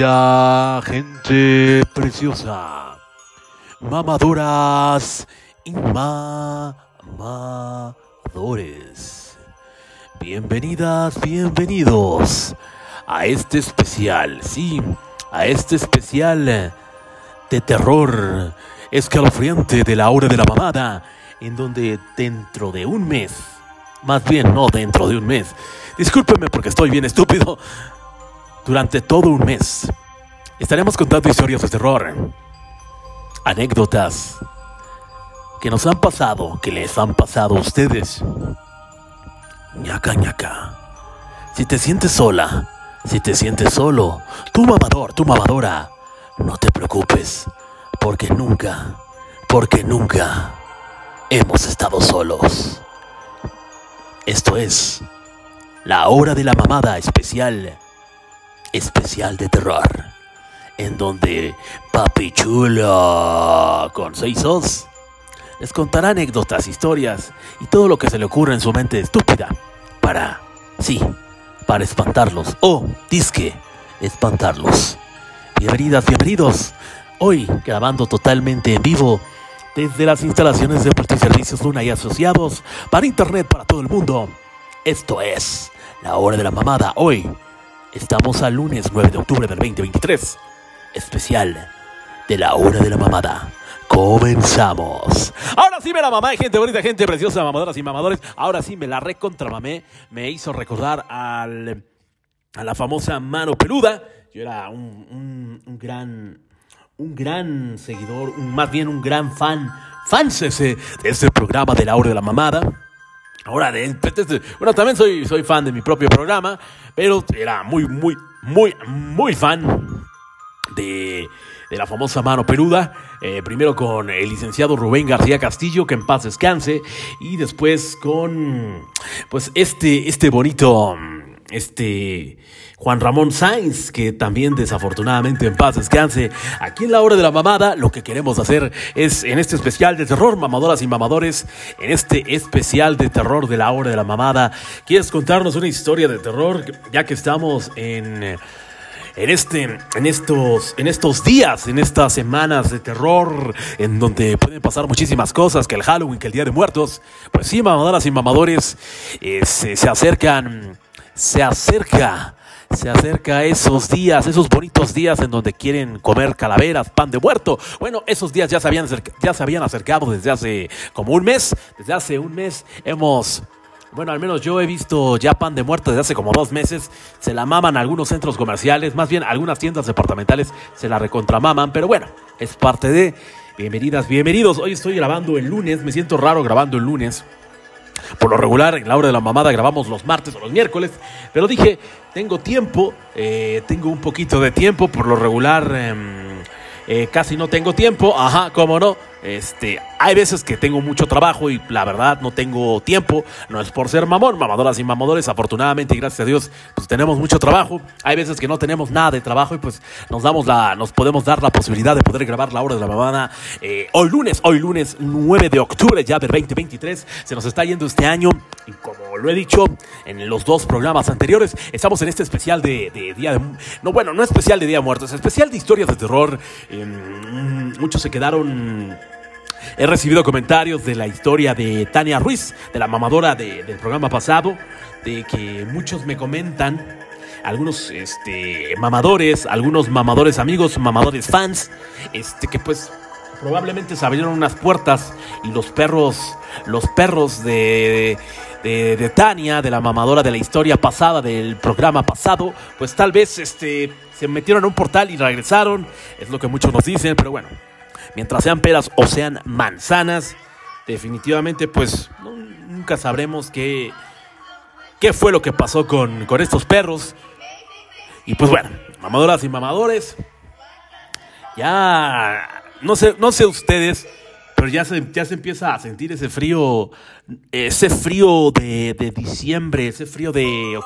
Gente preciosa, mamadoras y mamadores. Bienvenidas, bienvenidos a este especial, sí, a este especial de terror escalofriante de la hora de la mamada, en donde dentro de un mes, más bien no dentro de un mes, discúlpeme porque estoy bien estúpido, durante todo un mes estaremos contando historias de terror, anécdotas que nos han pasado, que les han pasado a ustedes. ñaca ñaca. Si te sientes sola, si te sientes solo, tu mamador, tu mamadora, no te preocupes, porque nunca, porque nunca hemos estado solos. Esto es la hora de la mamada especial, especial de terror, en donde Papi Chulo con seis os les contará anécdotas, historias y todo lo que se le ocurra en su mente estúpida para, sí, para espantarlos o disque espantarlos. Bienvenidas, bienvenidos. Hoy grabando totalmente en vivo desde las instalaciones de Multiservicios Luna y Asociados para Internet para todo el mundo. Esto es La Hora de la Mamada. Hoy estamos al lunes 9 de octubre del 2023. Especial de La Hora de la Mamada. Comenzamos. Ahora sí me la mamá, gente bonita, gente preciosa, mamadoras y mamadores. Ahora sí me la recontramamé. Me hizo recordar al, a la famosa mano peluda. Yo era un, un, un gran un gran seguidor, más bien un gran fan, ese, de este programa de la hora de la mamada. Ahora, de, de, bueno, también soy, soy fan de mi propio programa, pero era muy, muy, muy, muy fan de, de la famosa mano peluda. Eh, primero con el licenciado Rubén García Castillo, que en paz descanse, y después con, pues, este, este bonito, este Juan Ramón Sainz, que también desafortunadamente en paz descanse. Aquí en la hora de la mamada, lo que queremos hacer es en este especial de terror, mamadoras y mamadores, en este especial de terror de la hora de la mamada, ¿quieres contarnos una historia de terror? Ya que estamos en en este en estos en estos días en estas semanas de terror en donde pueden pasar muchísimas cosas que el Halloween que el Día de Muertos pues sí mamadoras y mamadores eh, se, se acercan se acerca se acerca esos días, esos bonitos días en donde quieren comer calaveras, pan de muerto. Bueno, esos días ya se habían, ya se habían acercado desde hace como un mes. Desde hace un mes hemos bueno, al menos yo he visto ya pan de muerto desde hace como dos meses. Se la maman algunos centros comerciales, más bien algunas tiendas departamentales se la recontramaman, pero bueno, es parte de. Bienvenidas, bienvenidos. Hoy estoy grabando el lunes, me siento raro grabando el lunes. Por lo regular, en la hora de la mamada grabamos los martes o los miércoles, pero dije, tengo tiempo, eh, tengo un poquito de tiempo, por lo regular eh, eh, casi no tengo tiempo, ajá, cómo no. Este, hay veces que tengo mucho trabajo y la verdad no tengo tiempo. No es por ser mamón, mamadoras y mamadores. Afortunadamente y gracias a Dios, pues tenemos mucho trabajo. Hay veces que no tenemos nada de trabajo y pues nos damos la, nos podemos dar la posibilidad de poder grabar la hora de la mamada. Eh, hoy lunes, hoy lunes 9 de octubre ya del 2023. Se nos está yendo este año y como lo he dicho en los dos programas anteriores, estamos en este especial de, Día de... No, bueno, no especial de Día de Muertos, especial de historias de terror. Eh, muchos se quedaron He recibido comentarios de la historia de Tania Ruiz, de la mamadora de, del programa pasado, de que muchos me comentan, algunos este, mamadores, algunos mamadores amigos, mamadores fans, este, que pues probablemente se abrieron unas puertas y los perros, los perros de, de, de, Tania, de la mamadora de la historia pasada, del programa pasado, pues tal vez este, se metieron en un portal y regresaron, es lo que muchos nos dicen, pero bueno, mientras sean peras o sean manzanas, definitivamente pues nunca sabremos qué, qué fue lo que pasó con, con estos perros. Y pues bueno, mamadoras y mamadores, ya no sé, no sé ustedes, pero ya se, ya se empieza a sentir ese frío, ese frío de, de diciembre, ese frío de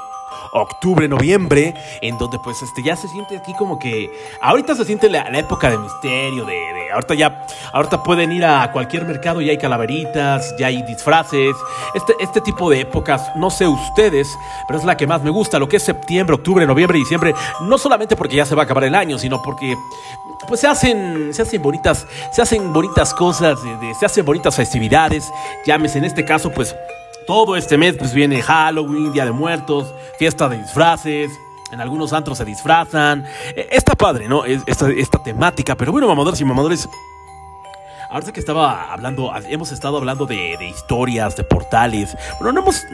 octubre, noviembre, en donde pues este ya se siente aquí como que ahorita se siente la, época de misterio, de, ahorita ya, ahorita pueden ir a cualquier mercado y hay calaveritas, ya hay disfraces, este, este tipo de épocas, no sé ustedes, pero es la que más me gusta, lo que es septiembre, octubre, noviembre, diciembre, no solamente porque ya se va a acabar el año, sino porque pues se hacen, se hacen bonitas, se hacen bonitas cosas, se hacen bonitas festividades, llámese en este caso pues todo este mes pues viene Halloween, Día de Muertos, fiesta de disfraces. En algunos antros se disfrazan. E, está padre, ¿no? Esta, esta temática. Pero bueno, mamadores y mamadores. Ahorita que estaba hablando, hemos estado hablando de, de historias, de portales. Bueno, no hemos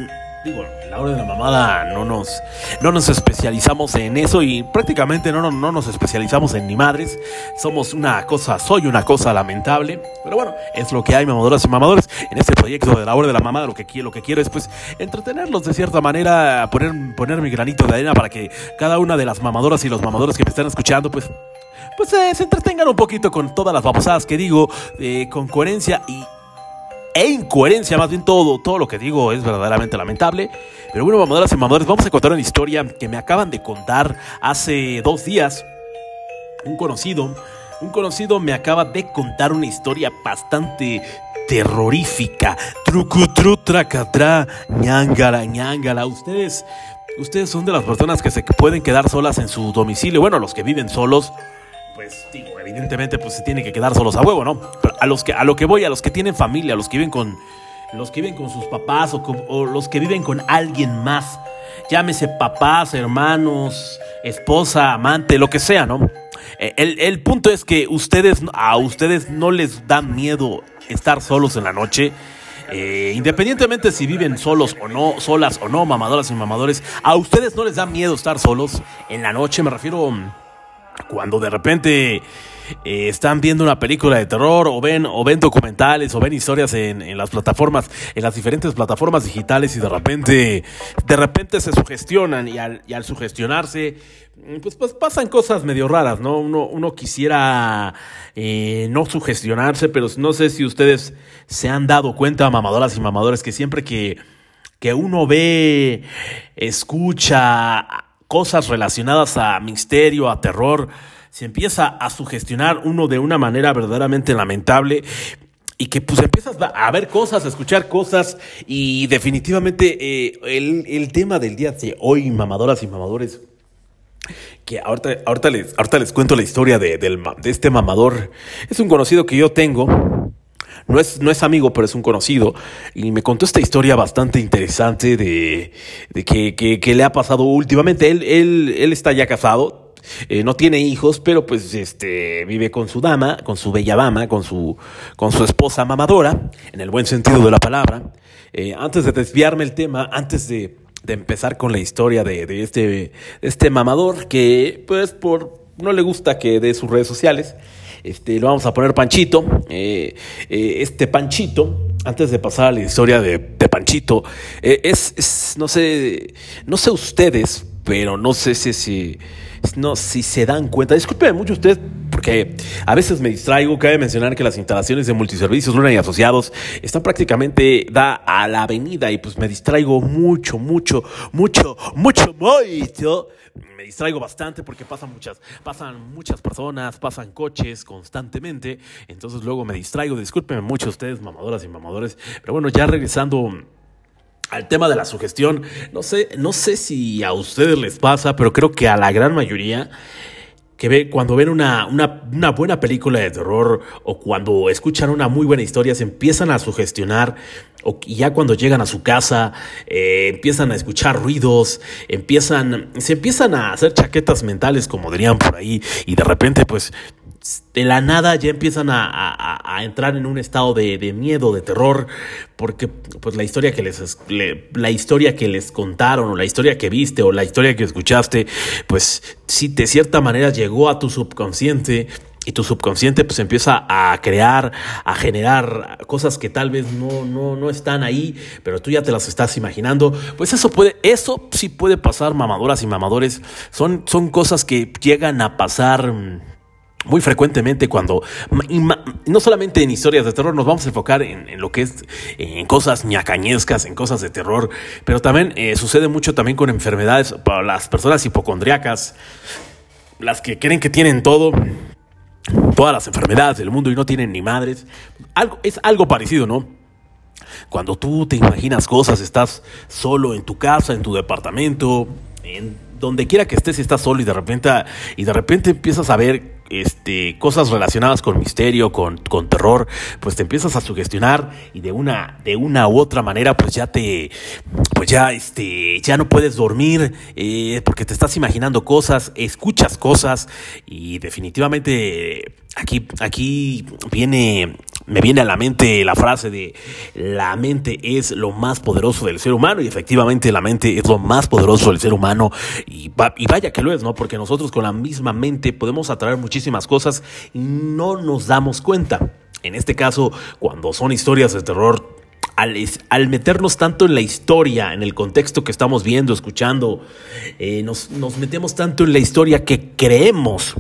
Digo, la hora de la mamada no nos, no nos especializamos en eso y prácticamente no, no, nos especializamos en ni madres. Somos una cosa, soy una cosa lamentable. Pero bueno, es lo que hay, mamadoras y mamadores. En este proyecto de la hora de la mamada, lo que quiero, lo que quiero es pues entretenerlos de cierta manera, poner, poner mi granito de arena para que cada una de las mamadoras y los mamadores que me están escuchando, pues pues eh, se entretengan un poquito con todas las babosadas que digo, eh, con coherencia y e incoherencia, más bien todo, todo lo que digo es verdaderamente lamentable. Pero bueno, mamadoras y mamadores, vamos a contar una historia que me acaban de contar hace dos días. Un conocido, un conocido me acaba de contar una historia bastante terrorífica. Trucutru, tracatra, ñangala, ñangala. Ustedes, ustedes son de las personas que se pueden quedar solas en su domicilio. Bueno, los que viven solos pues digo, evidentemente pues se tiene que quedar solos a huevo, ¿no? Pero a los que a lo que voy, a los que tienen familia, a los que viven con los que viven con sus papás o, los que viven con alguien más, llámese papás, hermanos, esposa, amante, lo que sea, ¿no? E, el, punto es que ustedes, a ustedes no les da miedo estar solos en la noche. Eh, independientemente si viven solos o no, solas o no, mamadoras y mamadores, a ustedes no les da miedo estar solos en la noche, me refiero cuando de repente eh, están viendo una película de terror o ven, o ven documentales o ven historias en, las plataformas, en las diferentes plataformas digitales y de repente, de repente se sugestionan y al, sugestionarse, pues, pues, pasan cosas medio raras, ¿no? Uno, uno quisiera eh, no sugestionarse, pero no sé si ustedes se han dado cuenta, mamadoras y mamadores, que siempre que, que uno ve, escucha, cosas relacionadas a misterio, a terror, se empieza a sugestionar uno de una manera verdaderamente lamentable y que pues empiezas a ver cosas, a escuchar cosas y definitivamente eh, el, tema del día de hoy, mamadoras y mamadores, que ahorita, ahorita, les, ahorita les cuento la historia de, de este mamador, es un conocido que yo tengo, no es, no es amigo, pero es un conocido. Y me contó esta historia bastante interesante de, de que, que, le ha pasado últimamente. Él, él, él está ya casado, eh, no tiene hijos, pero pues este vive con su dama, con su bella dama, con su, con su esposa mamadora, en el buen sentido de la palabra. Eh, antes de desviarme el tema, antes de, de empezar con la historia de, de, este, de este mamador, que pues por no le gusta que dé sus redes sociales, este, lo vamos a poner Panchito. Eh, eh, este Panchito, antes de pasar a la historia de, Panchito, eh, es, no sé, no sé ustedes, pero no sé si, si, no, si se dan cuenta. Disculpen mucho ustedes porque a veces me distraigo. Cabe mencionar que las instalaciones de multiservicios Luna y Asociados están prácticamente da a la avenida y pues me distraigo mucho, mucho, mucho, mucho, mucho me distraigo bastante porque pasan muchas, pasan muchas personas, pasan coches constantemente, entonces luego me distraigo, discúlpenme mucho ustedes, mamadoras y mamadores, pero bueno, ya regresando al tema de la sugestión, no sé, no sé si a ustedes les pasa, pero creo que a la gran mayoría que ve, cuando ven una, una, buena película de terror o cuando escuchan una muy buena historia se empiezan a sugestionar o ya cuando llegan a su casa eh, empiezan a escuchar ruidos, empiezan, se empiezan a hacer chaquetas mentales como dirían por ahí y de repente pues de la nada ya empiezan a, entrar en un estado de, miedo, de terror, porque pues la historia que les la historia que les contaron, o la historia que viste, o la historia que escuchaste, pues sí de cierta manera llegó a tu subconsciente. Y tu subconsciente pues empieza a crear, a generar cosas que tal vez no, no, no están ahí, pero tú ya te las estás imaginando. Pues eso puede, eso sí puede pasar, mamadoras y mamadores. Son, son cosas que llegan a pasar muy frecuentemente cuando, no solamente en historias de terror, nos vamos a enfocar en, lo que es en cosas ñacañescas, en cosas de terror, pero también eh, sucede mucho también con enfermedades para las personas hipocondriacas, las que creen que tienen todo, todas las enfermedades del mundo y no tienen ni madres. Algo, es algo parecido, ¿no? Cuando tú te imaginas cosas, estás solo en tu casa, en tu departamento, en donde quiera que estés, estás solo y de repente, y de repente empiezas a ver este, cosas relacionadas con misterio, con, con, terror, pues te empiezas a sugestionar y de una, de una u otra manera, pues ya te, pues ya, este, ya no puedes dormir eh, porque te estás imaginando cosas, escuchas cosas y definitivamente aquí, aquí viene me viene a la mente la frase de la mente es lo más poderoso del ser humano y efectivamente la mente es lo más poderoso del ser humano y, y vaya que lo es, ¿no? Porque nosotros con la misma mente podemos atraer muchísimas cosas y no nos damos cuenta. En este caso, cuando son historias de terror, al, al, meternos tanto en la historia, en el contexto que estamos viendo, escuchando, eh, nos, nos, metemos tanto en la historia que creemos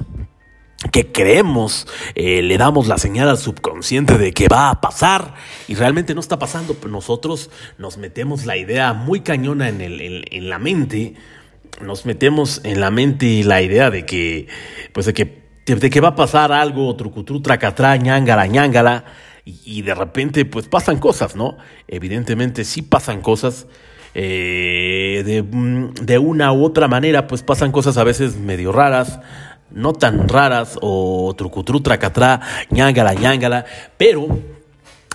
que creemos, eh, le damos la señal al subconsciente de que va a pasar y realmente no está pasando, nosotros nos metemos la idea muy cañona en, el, en, la mente, nos metemos en la mente la idea de que, pues de que, de que va a pasar algo, trucutru, tracatrá, ñangala, ñangala, y, de repente pues pasan cosas, ¿no? Evidentemente sí pasan cosas. Eh, de, de una u otra manera pues pasan cosas a veces medio raras, no tan raras o trucutru, tracatrá, ñangala, ñangala, pero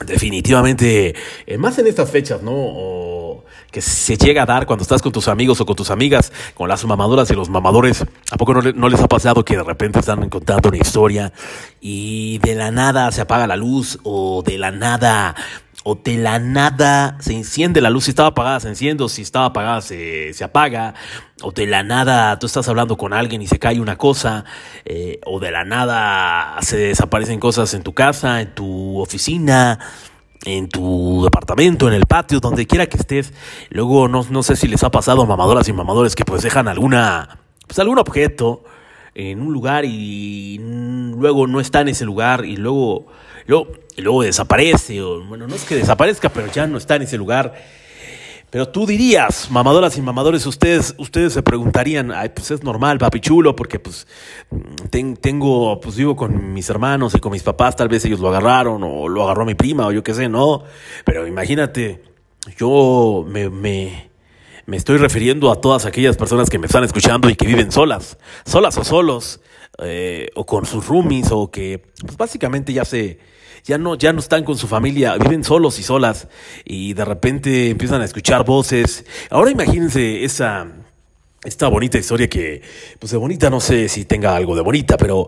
definitivamente, eh, más en estas fechas, ¿no? O que se llega a dar cuando estás con tus amigos o con tus amigas, con las mamadoras y los mamadores, ¿a poco no, no les ha pasado que de repente están contando una historia y de la nada se apaga la luz o de la nada o de la nada se enciende la luz, si estaba apagada se enciende, o si estaba apagada se, se apaga, o de la nada tú estás hablando con alguien y se cae una cosa, eh, o de la nada se desaparecen cosas en tu casa, en tu oficina, en tu departamento, en el patio, donde quiera que estés. Luego no, no sé si les ha pasado a mamadoras y mamadores que pues dejan alguna, pues algún objeto en un lugar y luego no está en ese lugar y luego, luego, luego desaparece, o bueno, no es que desaparezca, pero ya no está en ese lugar. Pero tú dirías, mamadoras y mamadores, ustedes, ustedes se preguntarían, ay, pues es normal, papi chulo, porque pues tengo, pues vivo con mis hermanos y con mis papás, tal vez ellos lo agarraron, o lo agarró mi prima, o yo qué sé, no. Pero imagínate, yo me, me, estoy refiriendo a todas aquellas personas que me están escuchando y que viven solas, solas o solos, eh, o con sus roomies, o que pues básicamente ya se, ya no, ya no están con su familia, viven solos y solas, y de repente empiezan a escuchar voces. Ahora imagínense esa, esta bonita historia que, pues de bonita no sé si tenga algo de bonita, pero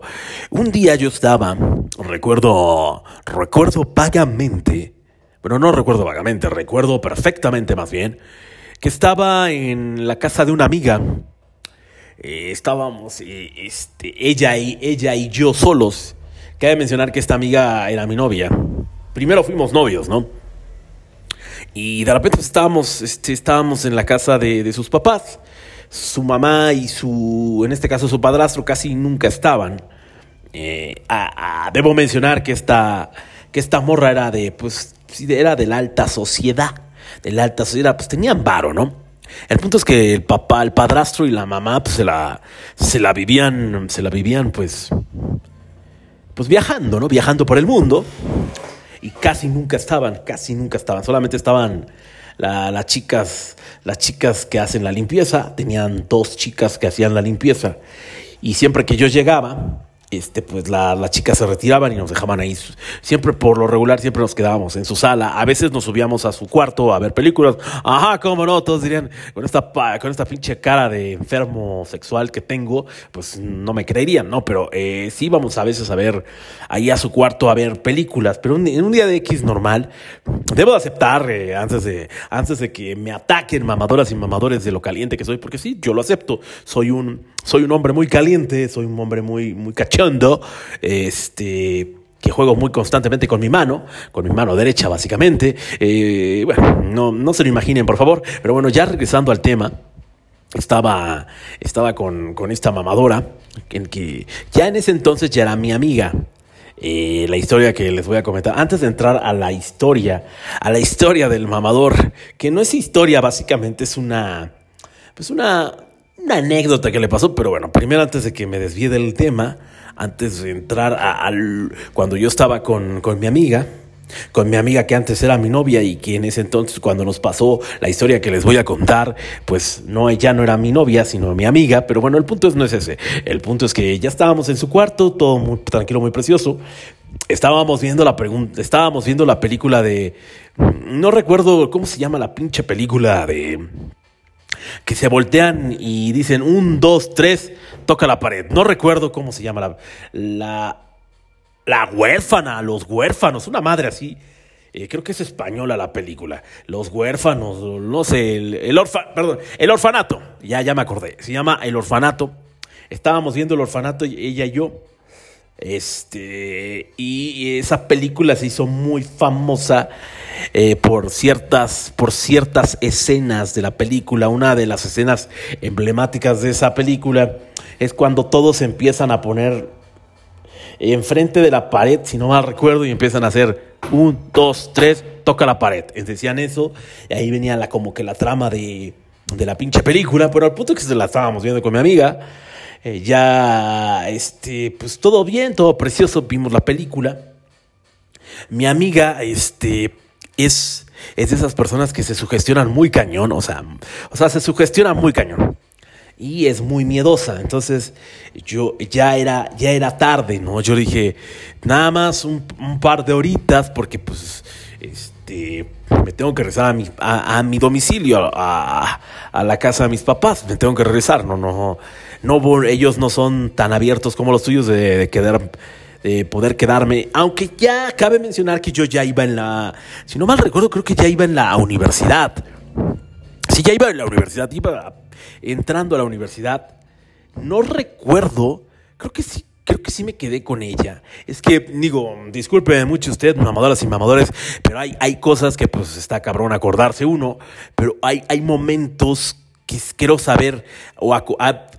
un día yo estaba, recuerdo, recuerdo vagamente, bueno, no recuerdo vagamente, recuerdo perfectamente más bien, que estaba en la casa de una amiga. Eh, estábamos, eh, este, ella, y, ella y yo solos. Cabe mencionar que esta amiga era mi novia. Primero fuimos novios, ¿no? Y de repente estábamos, este, estábamos en la casa de, sus papás. Su mamá y su, en este caso su padrastro, casi nunca estaban. Eh, debo mencionar que esta, que esta morra era de, pues, era de la alta sociedad de la alta sociedad, pues tenían varo, ¿no? El punto es que el papá, el padrastro y la mamá, pues se la, se la vivían, se la vivían, pues, pues viajando, ¿no? Viajando por el mundo. Y casi nunca estaban, casi nunca estaban. Solamente estaban las chicas, las chicas que hacen la limpieza. Tenían dos chicas que hacían la limpieza. Y siempre que yo llegaba, este, pues la, las chicas se retiraban y nos dejaban ahí. Siempre, por lo regular, siempre nos quedábamos en su sala. A veces nos subíamos a su cuarto a ver películas. Ajá, cómo no, todos dirían, con esta, con esta pinche cara de enfermo sexual que tengo, pues no me creerían, ¿no? Pero eh, sí íbamos a veces a ver ahí a su cuarto a ver películas. Pero en un día de X normal, debo de aceptar, eh, antes, de, antes de que me ataquen mamadoras y mamadores de lo caliente que soy, porque sí, yo lo acepto. Soy un, soy un hombre muy caliente, soy un hombre muy, muy este, que juego muy constantemente con mi mano, con mi mano derecha básicamente. Eh, bueno, no, no se lo imaginen por favor, pero bueno, ya regresando al tema. estaba, estaba con, con esta mamadora, en que ya en ese entonces ya era mi amiga. Eh, la historia que les voy a comentar. Antes de entrar a la historia, a la historia del mamador, que no es historia, básicamente es una, pues una, una anécdota que le pasó, pero bueno, primero antes de que me desvíe del tema, antes de entrar al, cuando yo estaba con, con mi amiga, con mi amiga que antes era mi novia y que en ese entonces cuando nos pasó la historia que les voy a contar, pues no, ella no era mi novia, sino mi amiga, pero bueno, el punto es, no es ese, el punto es que ya estábamos en su cuarto, todo muy tranquilo, muy precioso, estábamos viendo la pregunta, estábamos viendo la película de, no recuerdo cómo se llama la pinche película de que se voltean y dicen un, dos, tres, toca la pared. No recuerdo cómo se llama la, la la huérfana, los huérfanos, una madre así. Eh, creo que es española la película. Los huérfanos, no sé, el, perdón, el orfanato. Ya, ya me acordé. Se llama El Orfanato. Estábamos viendo el orfanato, ella y yo. Este, y esa película se hizo muy famosa eh, por, ciertas, por ciertas escenas de la película. Una de las escenas emblemáticas de esa película es cuando todos empiezan a poner enfrente de la pared, si no mal recuerdo, y empiezan a hacer un, dos, tres, toca la pared. Decían eso, y ahí venía la, como que la trama de, de la pinche película, pero al punto que se la estábamos viendo con mi amiga, eh, ya, este, pues todo bien, todo precioso, vimos la película. Mi amiga, este, es, es de esas personas que se sugestionan muy cañón, o sea, o sea, se sugestionan muy cañón y es muy miedosa. Entonces yo ya era, ya era tarde, ¿no? Yo dije, nada más un, par de horitas porque pues este, me tengo que regresar a mi, a, mi domicilio, a, a, la casa de mis papás, me tengo que regresar, no, no, no, ellos no son tan abiertos como los tuyos de, de quedar de poder quedarme, aunque ya cabe mencionar que yo ya iba en la, si no mal recuerdo, creo que ya iba en la universidad. Si ya iba en la universidad, iba entrando a la universidad, no recuerdo, creo que sí, creo que sí me quedé con ella. Es que, digo, disculpe mucho usted, mamadoras y mamadores, pero hay, hay cosas que pues está cabrón acordarse uno, pero hay, hay momentos quiero saber, o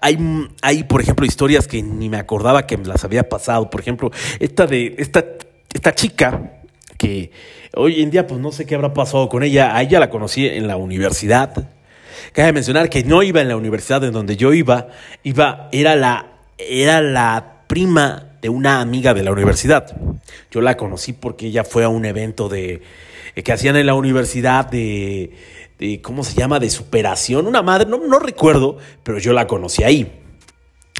hay, hay, por ejemplo, historias que ni me acordaba que me las había pasado. Por ejemplo, esta de, esta, esta chica que hoy en día pues no sé qué habrá pasado con ella, a ella la conocí en la universidad, Cabe mencionar que no iba en la universidad en donde yo iba, iba era la, era la prima de una amiga de la universidad. Yo la conocí porque ella fue a un evento de eh, que hacían en la universidad de, de ¿cómo se llama? de superación, una madre, no, no recuerdo, pero yo la conocí ahí.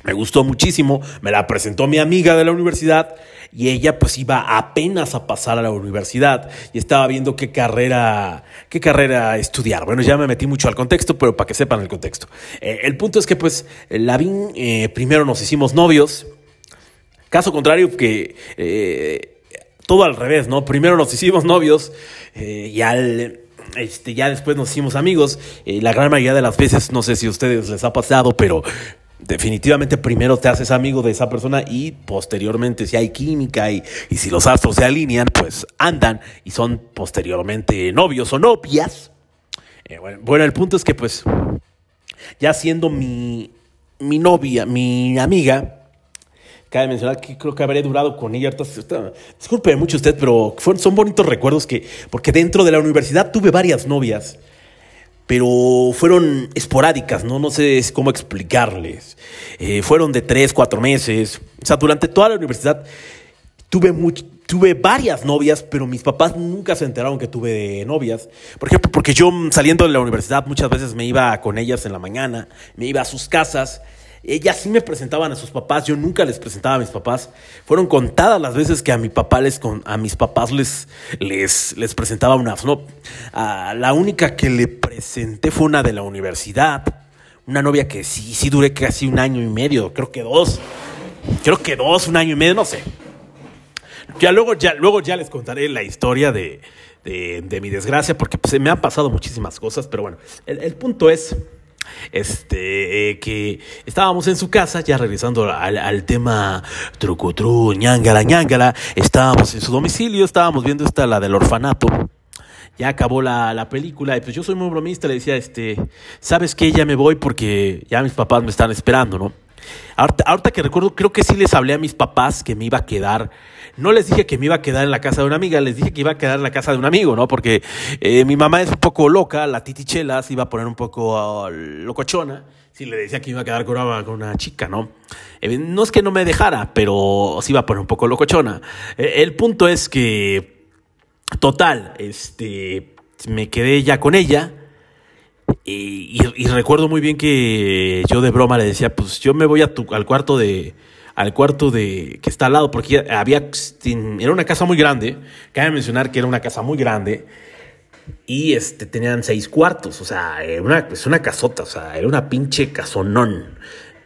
Me gustó muchísimo, me la presentó mi amiga de la universidad y ella pues iba apenas a pasar a la universidad y estaba viendo qué carrera, qué carrera estudiar. Bueno, ya me metí mucho al contexto, pero para que sepan el contexto. Eh, el punto es que pues Lavín eh, primero nos hicimos novios, caso contrario que eh, todo al revés, ¿no? Primero nos hicimos novios y al... Este, ya después nos hicimos amigos. la gran mayoría de las veces, no sé si a ustedes les ha pasado, pero definitivamente primero te haces amigo de esa persona y posteriormente si hay química y, y, si los astros se alinean, pues andan y son posteriormente novios o novias. Eh, bueno, el punto es que pues ya siendo mi, mi novia, mi amiga, cabe mencionar que creo que habré durado con ella. Disculpe mucho usted, pero son bonitos recuerdos que, porque dentro de la universidad tuve varias novias pero fueron esporádicas, ¿no? No sé cómo explicarles. Eh, fueron de tres, cuatro meses. O sea, durante toda la universidad tuve, tuve varias novias, pero mis papás nunca se enteraron que tuve novias. Por ejemplo, porque yo saliendo de la universidad muchas veces me iba con ellas en la mañana, me iba a sus casas ellas sí me presentaban a sus papás, yo nunca les presentaba a mis papás. Fueron contadas las veces que a mi papá les a mis papás les les, les presentaba una no, la única que le presenté fue una de la universidad, una novia que sí sí duré casi un año y medio, creo que dos. Creo que dos, un año y medio, no sé. Ya luego ya luego ya les contaré la historia de, de, mi desgracia porque pues, me han pasado muchísimas cosas, pero bueno, el punto es este, eh, que estábamos en su casa, ya regresando al, tema trucutru, ñangala, ñangala, estábamos en su domicilio, estábamos viendo esta, la del orfanato. ya acabó la, la, película y pues yo soy muy bromista, le decía, este, ¿sabes qué? Ya me voy porque ya mis papás me están esperando, ¿no? Ahorita, que recuerdo, creo que sí les hablé a mis papás que me iba a quedar. No les dije que me iba a quedar en la casa de una amiga, les dije que iba a quedar en la casa de un amigo, ¿no? Porque eh, mi mamá es un poco loca, la titichela se iba a poner un poco uh, locochona si le decía que iba a quedar con una, con una chica, ¿no? Eh, no es que no me dejara, pero se iba a poner un poco locochona. Eh, el punto es que, total, este, me quedé ya con ella. Y, recuerdo muy bien que yo de broma le decía, pues yo me voy a tu, al cuarto de al cuarto de que está al lado porque había era una casa muy grande, cabe mencionar que era una casa muy grande y este tenían seis cuartos, o sea, era una es una casota, o sea, era una pinche casonón.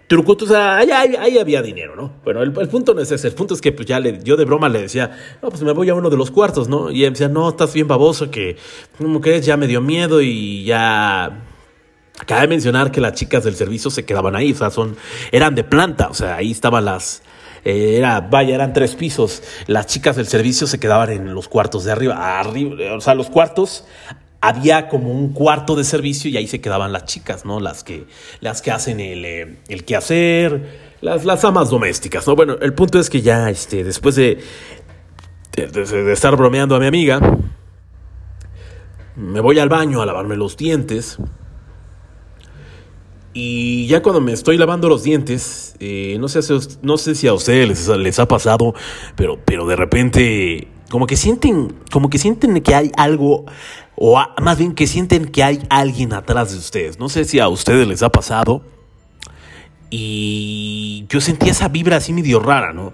Trucuto, o sea, ahí, ahí, había dinero, ¿no? Bueno, el, punto no es ese, el punto es que pues ya le, yo de broma le decía, no, pues me voy a uno de los cuartos, ¿no? Y él decía, no, estás bien baboso, que como que ya me dio miedo y ya Cabe mencionar que las chicas del servicio se quedaban ahí, o sea, son, eran de planta, o sea, ahí estaban las, eh, era, vaya, eran tres pisos. Las chicas del servicio se quedaban en los cuartos de arriba, arriba, o sea, los cuartos había como un cuarto de servicio y ahí se quedaban las chicas, ¿no? Las que, las que hacen el, eh, el quehacer, las, las amas domésticas, ¿no? Bueno, el punto es que ya, este, después de, de estar bromeando a mi amiga, me voy al baño a lavarme los dientes. Y ya cuando me estoy lavando los dientes, eh, no, sé, no sé si a ustedes les, ha pasado, pero, pero de repente como que sienten, como que sienten que hay algo, o más bien que sienten que hay alguien atrás de ustedes. No sé si a ustedes les ha pasado. Y yo sentía esa vibra así medio rara, ¿no?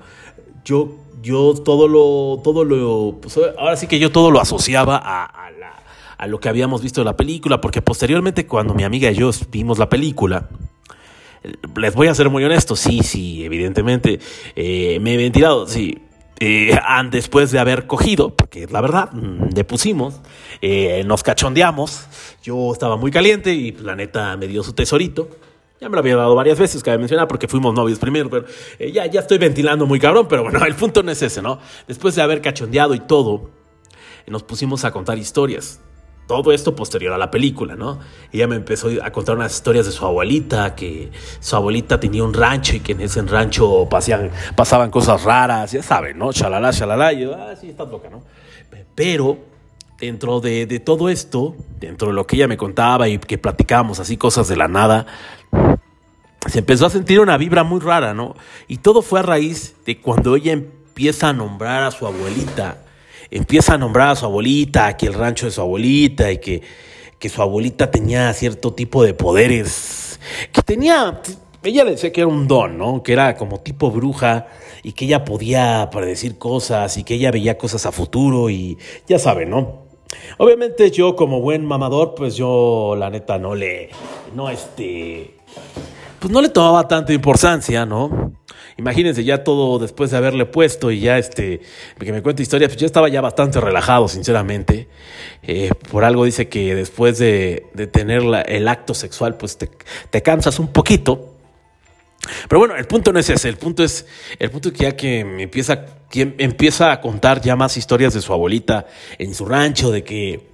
Yo, yo todo lo, todo lo, pues ahora sí que yo todo lo asociaba a la a lo que habíamos visto en la película, porque posteriormente cuando mi amiga y yo vimos la película, les voy a ser muy honesto, sí, sí, evidentemente eh, me he ventilado, sí. Eh, después de haber cogido, porque la verdad, mm, le pusimos, eh, nos cachondeamos, yo estaba muy caliente y la neta me dio su tesorito. Ya me lo había dado varias veces, cabe mencionar, porque fuimos novios primero, pero ya, ya estoy ventilando muy cabrón, pero bueno, el punto no es ese, ¿no? Después de haber cachondeado y todo, nos pusimos a contar historias todo esto posterior a la película, ¿no? Ella me empezó a contar unas historias de su abuelita, que su abuelita tenía un rancho y que en ese rancho pasaban cosas raras, ya saben, ¿no? Chalala, chalala, y yo, ah, sí, estás loca, ¿no? Pero dentro de, de, todo esto, dentro de lo que ella me contaba y que platicábamos así cosas de la nada, se empezó a sentir una vibra muy rara, ¿no? Y todo fue a raíz de cuando ella empieza a nombrar a su abuelita empieza a nombrar a su abuelita, que el rancho de su abuelita y que, que su abuelita tenía cierto tipo de poderes, que tenía, ella le decía que era un don, ¿no? Que era como tipo bruja y que ella podía predecir cosas y que ella veía cosas a futuro y ya saben, ¿no? Obviamente yo como buen mamador, pues yo la neta no le, no este, pues no le tomaba tanta importancia, ¿no? Imagínense ya todo después de haberle puesto y ya este, que me cuenta historias, pues yo estaba ya bastante relajado, sinceramente. Eh, por algo dice que después de, tener el acto sexual, pues te, cansas un poquito. Pero bueno, el punto no es ese, el punto es, el punto que ya que empieza, que empieza a contar ya más historias de su abuelita en su rancho, de que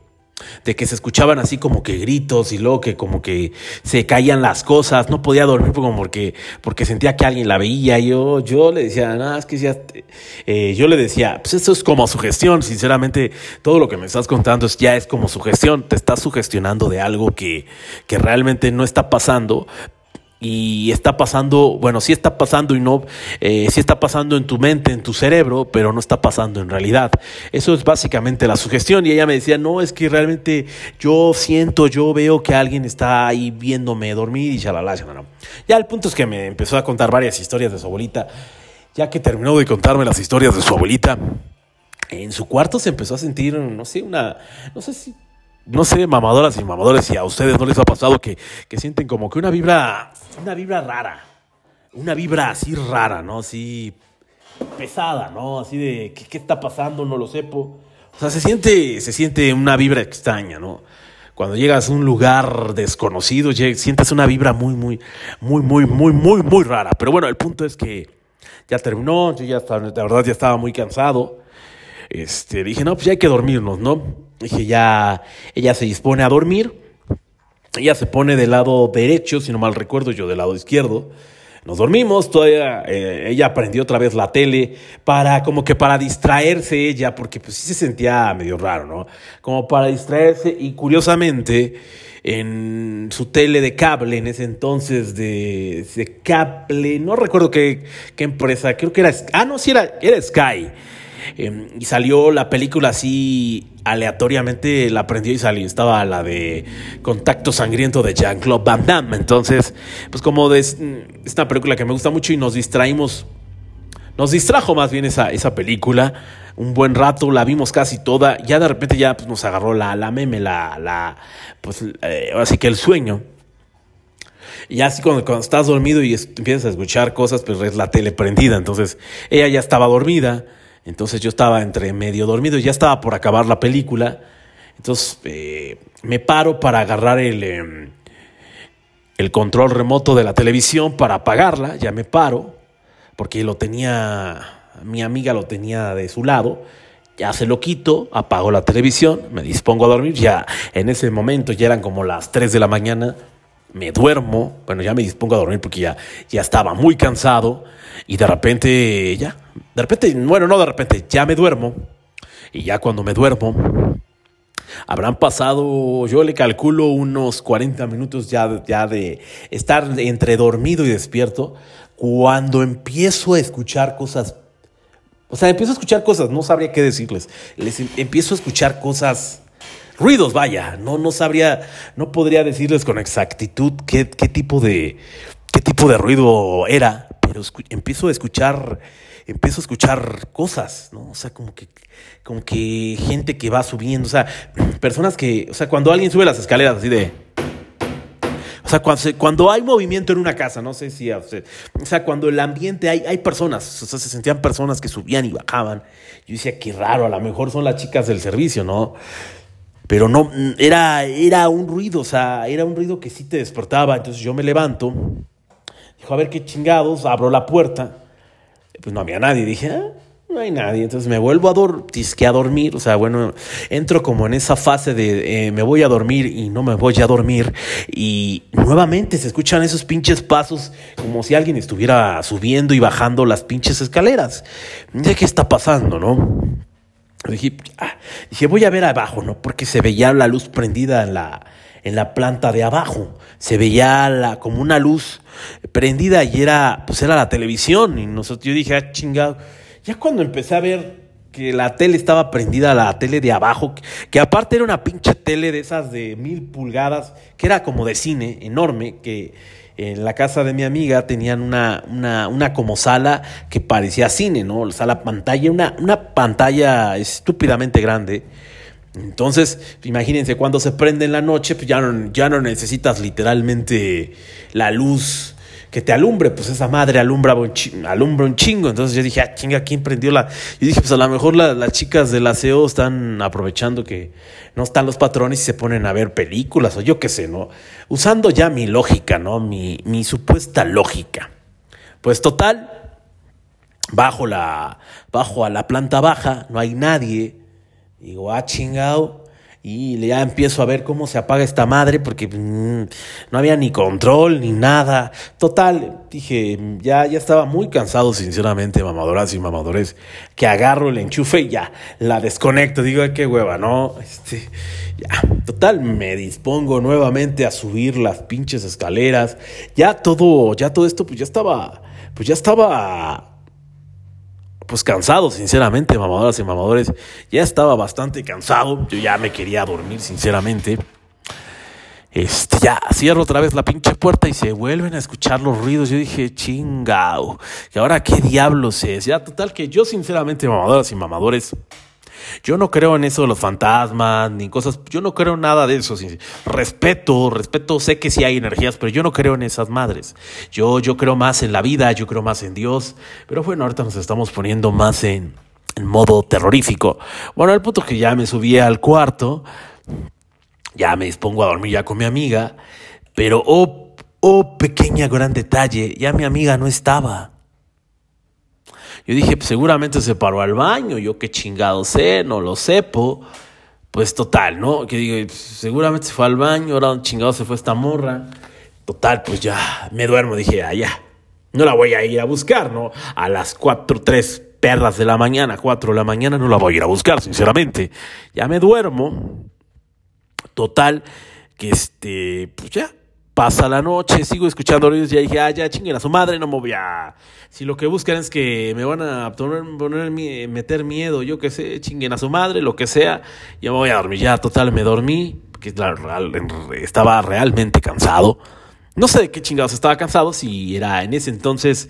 de que se escuchaban así como que gritos y luego que como que se caían las cosas, no podía dormir como porque, porque sentía que alguien la veía, yo, yo le decía, nada, es que ya, eh, yo le decía, pues eso es como sugestión, sinceramente, todo lo que me estás contando ya es como sugestión, te estás sugestionando de algo que, que realmente no está pasando, y está pasando, bueno, sí está pasando y no, eh, sí está pasando en tu mente, en tu cerebro, pero no está pasando en realidad. Eso es básicamente la sugestión. Y ella me decía, no, es que realmente yo siento, yo veo que alguien está ahí viéndome dormir y shalala, no. Ya el punto es que me empezó a contar varias historias de su abuelita. Ya que terminó de contarme las historias de su abuelita, en su cuarto se empezó a sentir, no sé, una, no sé si no sé, mamadoras y mamadores, si a ustedes no les ha pasado que, que sienten como que una vibra, una vibra rara, una vibra así rara, ¿no? Así pesada, ¿no? Así de, ¿qué, está pasando? No lo sepo. O sea, se siente, se siente una vibra extraña, ¿no? Cuando llegas a un lugar desconocido, sientes una vibra muy, muy, muy, muy, muy, muy, muy rara. Pero bueno, el punto es que ya terminó, yo ya estaba, la verdad ya estaba muy cansado. Este, dije, no, pues ya hay que dormirnos, ¿no? Dije, ya, ella se dispone a dormir. Ella se pone del lado derecho, si no mal recuerdo, yo del lado izquierdo. Nos dormimos, todavía eh, ella prendió otra vez la tele para como que para distraerse ella, porque pues sí se sentía medio raro, ¿no? Como para distraerse y curiosamente en su tele de cable en ese entonces de, de cable, no recuerdo qué, qué, empresa, creo que era, ah no, sí era, era Sky. Eh, y salió la película así aleatoriamente, la aprendió y salió. Estaba la de Contacto Sangriento de Jean-Claude Van Damme. Entonces, pues como es una película que me gusta mucho y nos distraímos. Nos distrajo más bien esa, esa película un buen rato, la vimos casi toda, ya de repente ya pues, nos agarró la, la meme, la, la pues eh, así que el sueño. Y así cuando, cuando estás dormido y empiezas a escuchar cosas, pues es la tele prendida. Entonces ella ya estaba dormida entonces yo estaba entre medio dormido, ya estaba por acabar la película. Entonces eh, me paro para agarrar el, em, el control remoto de la televisión para apagarla. Ya me paro, porque lo tenía, mi amiga lo tenía de su lado. Ya se lo quito, apago la televisión, me dispongo a dormir. Ya en ese momento ya eran como las 3 de la mañana. Me duermo, bueno, ya me dispongo a dormir porque ya, ya estaba muy cansado. Y de repente, ya, de repente, bueno, no de repente, ya me duermo. Y ya cuando me duermo, habrán pasado, yo le calculo unos 40 minutos ya, ya de estar entre dormido y despierto, cuando empiezo a escuchar cosas. O sea, empiezo a escuchar cosas, no sabría qué decirles. Les em, empiezo a escuchar cosas, ruidos, vaya. No, no sabría, no podría decirles con exactitud qué, qué tipo de, qué tipo de ruido era, pero empiezo a escuchar, empiezo a escuchar cosas, ¿no? O sea, como que, como que gente que va subiendo, o sea, personas que, o sea, cuando alguien sube las escaleras así de... O sea, cuando, cuando hay movimiento en una casa, no sé si, o sea, cuando el ambiente hay, hay personas, o sea, se sentían personas que subían y bajaban. Yo decía, qué raro, a lo mejor son las chicas del servicio, ¿no? Pero no, era, era un ruido, o sea, era un ruido que sí te despertaba. Entonces yo me levanto Dijo, a ver qué chingados, abro la puerta. Pues no había nadie. Dije, ah, no hay nadie. Entonces me vuelvo a, dor a dormir. O sea, bueno, entro como en esa fase de eh, me voy a dormir y no me voy a dormir. Y nuevamente se escuchan esos pinches pasos como si alguien estuviera subiendo y bajando las pinches escaleras. ¿De qué está pasando, no? Dije, ah", dije, voy a ver abajo, ¿no? Porque se veía la luz prendida en la, en la planta de abajo. Se veía la, como una luz prendida y era, pues era la televisión. Y nosotros, yo dije, ah, chingado. Ya cuando empecé a ver que la tele estaba prendida, la tele de abajo, que, aparte era una pinche tele de esas de mil pulgadas, que era como de cine, enorme, que en la casa de mi amiga tenían una, una, una como sala que parecía cine, ¿no? Sala pantalla, una, una pantalla estúpidamente grande entonces, imagínense, cuando se prende en la noche, pues ya no, ya no necesitas literalmente la luz que te alumbre, pues esa madre alumbra un, chingo, un chingo. Entonces yo dije, ah, chinga, ¿quién prendió la...? Yo dije, pues a lo mejor las chicas del aseo están aprovechando que no están los patrones y se ponen a ver películas o yo qué sé, ¿no? Usando ya mi lógica, ¿no? Mi, mi supuesta lógica. Pues total, bajo, la, bajo a la planta baja, no hay nadie Digo, ah, chingado. Y ya empiezo a ver cómo se apaga esta madre porque mm, no había ni control ni nada. Total, dije, ya, ya estaba muy cansado, sinceramente, mamadoras y mamadores, que agarro el enchufe y ya la desconecto. Digo, qué hueva, ¿no? Este, ya, total, me dispongo nuevamente a subir las pinches escaleras. Ya todo, ya todo esto, pues ya estaba, pues ya estaba pues cansado, sinceramente, mamadoras y mamadores. Ya estaba bastante cansado. Yo ya me quería dormir, sinceramente. Este, ya cierro otra vez la pinche puerta y se vuelven a escuchar los ruidos. Yo dije, chingao, que ahora qué diablos es. Ya, total, que yo, sinceramente, mamadoras y mamadores, yo no creo en eso de los fantasmas ni cosas. Yo no creo en nada de eso. Respeto, respeto, sé que sí hay energías, pero yo no creo en esas madres. Yo, yo creo más en la vida, yo creo más en Dios. Pero bueno, ahorita nos estamos poniendo más en, en modo terrorífico. Bueno, el punto que ya me subí al cuarto, ya me dispongo a dormir ya con mi amiga, pero oh, oh, pequeña gran detalle, ya mi amiga no estaba. Yo dije, pues seguramente se paró al baño, yo qué chingado sé, no lo sepo. Pues total, ¿no? Que digo, seguramente se fue al baño, ahora chingado se fue esta morra. Total, pues ya me duermo, dije, ah, ya, no la voy a ir a buscar, ¿no? A las 4, 3 perras de la mañana, 4 de la mañana, no la voy a ir a buscar, sinceramente. Ya me duermo. Total, que este, pues ya, pasa la noche, sigo escuchando ruidos, ya dije, ah, ya chinguen a su madre, no me voy a... Si lo que buscan es que me van a poner, poner meter miedo, yo qué sé, chinguen a su madre, lo que sea, ya me voy a dormir, ya, total, me dormí, porque estaba realmente cansado. No sé de qué chingados estaba cansado, si era en ese entonces,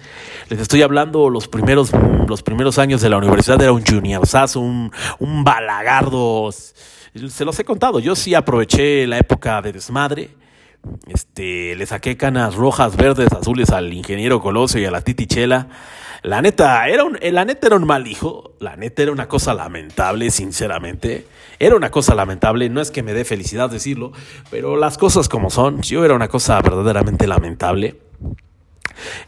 les estoy hablando, los primeros, los primeros años de la universidad era un juniorzazo, un, un balagardo, se los he contado, yo sí aproveché la época de desmadre, este, le saqué canas rojas, verdes, azules al ingeniero Colosio y a la titichela. La neta, era un, la neta era un mal hijo. La neta era una cosa lamentable, sinceramente. Era una cosa lamentable. No es que me dé felicidad decirlo, pero las cosas como son. Yo era una cosa verdaderamente lamentable.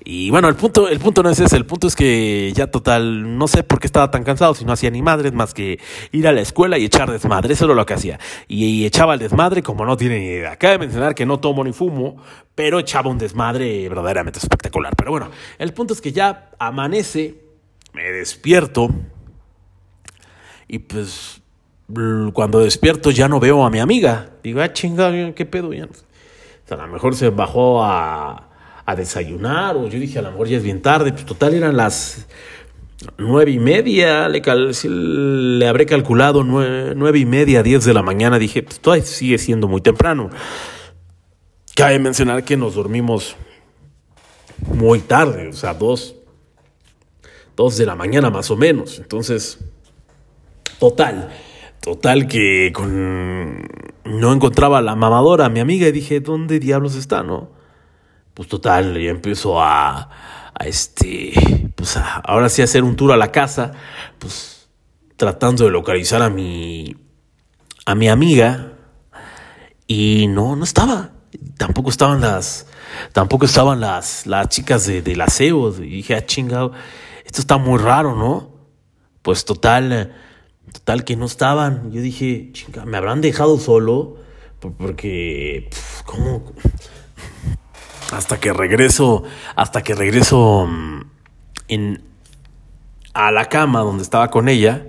Y bueno, el punto, el punto no es ese, el punto es que ya total, no sé por qué estaba tan cansado si no hacía ni madres más que ir a la escuela y echar desmadre, eso era lo que hacía. Y, echaba el desmadre como no tiene ni idea. Acaba de mencionar que no tomo ni fumo, pero echaba un desmadre verdaderamente espectacular. Pero bueno, el punto es que ya amanece, me despierto y pues cuando despierto ya no veo a mi amiga. Digo, ah, chingada, ¿qué pedo? Ya a lo mejor se bajó a a desayunar, o yo dije, a lo mejor ya es bien tarde, pues total eran las nueve y media, le, le habré calculado nueve, y media, diez de la mañana, dije, pues todavía sigue siendo muy temprano. Cabe mencionar que nos dormimos muy tarde, o sea, dos, dos de la mañana más o menos, entonces, total. Total que con... no encontraba la mamadora, mi amiga, y dije, ¿dónde diablos está, no? Pues total, ya empiezo a, a este, pues ahora sí hacer un tour a la casa, pues tratando de localizar a mi, a mi amiga y no, no estaba, tampoco estaban las, tampoco estaban las, las chicas de, del aseo, y dije, ah, chingado, esto está muy raro, ¿no? Pues total, total que no estaban, yo dije, chinga, me habrán dejado solo, porque, ¿cómo? Hasta que regreso, hasta que regreso mm, en, a la cama donde estaba con ella.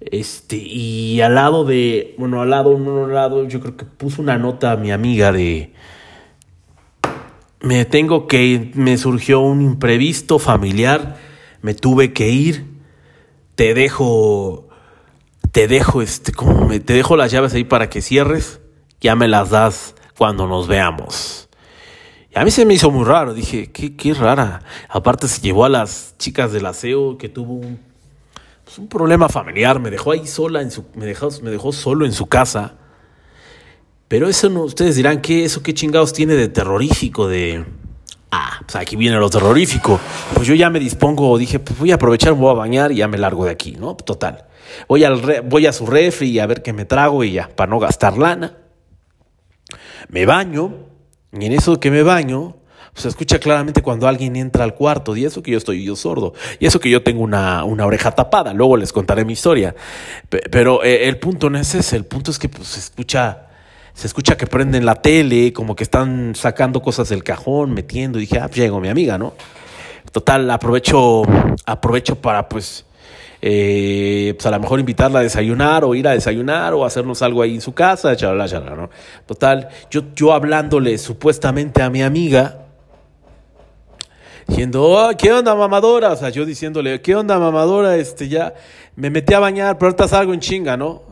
Este, y al lado de, bueno, al lado, uno al lado, yo creo que puso una nota a mi amiga de, me tengo que, me surgió un imprevisto familiar, me tuve que ir, te dejo, te dejo, este, como me, te dejo las llaves ahí para que cierres, ya me las das cuando nos veamos. Y a mí se me hizo muy raro, dije, qué, qué rara. Aparte se llevó a las chicas del aseo que tuvo un, pues, un problema familiar, me dejó ahí sola, en su, me, dejó, me dejó solo en su casa. Pero eso no, ustedes dirán, ¿qué, eso qué chingados tiene de terrorífico? De, ah, pues aquí viene lo terrorífico. Pues yo ya me dispongo, dije, pues voy a aprovechar, voy a bañar y ya me largo de aquí, ¿no? Total. Voy, al voy a su refri a ver qué me trago y ya, para no gastar lana. Me baño, y en eso que me baño, pues, se escucha claramente cuando alguien entra al cuarto, y eso que yo estoy yo sordo, y eso que yo tengo una, una oreja tapada, luego les contaré mi historia. Pero eh, el punto no es ese, el punto es que pues, se escucha, se escucha que prenden la tele, como que están sacando cosas del cajón, metiendo, y dije, ah, pues llego mi amiga, ¿no? Total, aprovecho, aprovecho para pues eh, pues a lo mejor invitarla a desayunar o ir a desayunar o hacernos algo ahí en su casa, chalala, chalala, ¿no? Total, yo, yo hablándole supuestamente a mi amiga, diciendo, oh, ¿qué onda mamadora? O sea, yo diciéndole, ¿qué onda mamadora? Este, ya me metí a bañar, pero ahorita salgo en chinga, ¿no?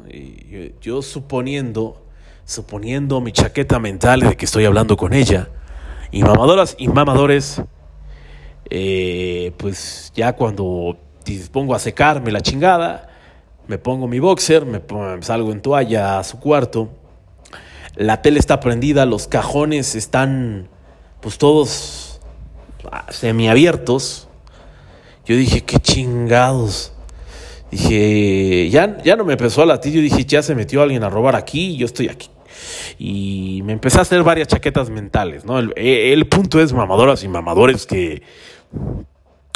Yo, suponiendo, suponiendo mi chaqueta mental de que estoy hablando con ella, y mamadoras y mamadores, eh, pues ya cuando dispongo a secarme la chingada, me pongo mi boxer, me, salgo en toalla a su cuarto, la tele está prendida, los cajones están pues todos ah, semiabiertos. Yo dije, qué chingados. Dije, ya, ya no me empezó a latir, yo dije, ya se metió alguien a robar aquí y yo estoy aquí. Y me empecé a hacer varias chaquetas mentales, ¿no? El, el punto es mamadoras y mamadores que